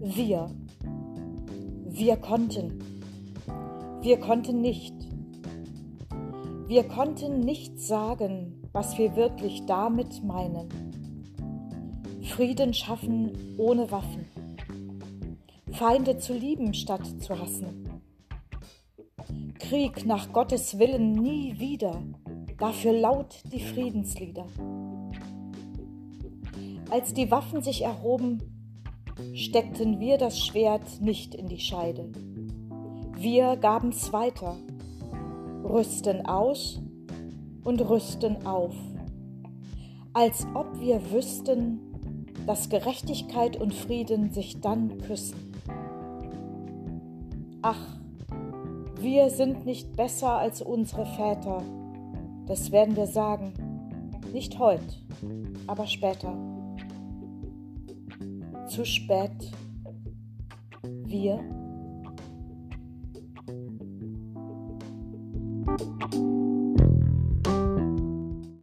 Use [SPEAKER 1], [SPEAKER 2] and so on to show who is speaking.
[SPEAKER 1] Wir. Wir konnten. Wir konnten nicht. Wir konnten nicht sagen, was wir wirklich damit meinen. Frieden schaffen ohne Waffen. Feinde zu lieben statt zu hassen. Krieg nach Gottes Willen nie wieder, dafür laut die Friedenslieder. Als die Waffen sich erhoben, steckten wir das Schwert nicht in die Scheide. Wir gaben's weiter, rüsten aus und rüsten auf, als ob wir wüssten, dass Gerechtigkeit und Frieden sich dann küssen. Ach, wir sind nicht besser als unsere Väter, das werden wir sagen, nicht heute, aber später. Zu spät. Wir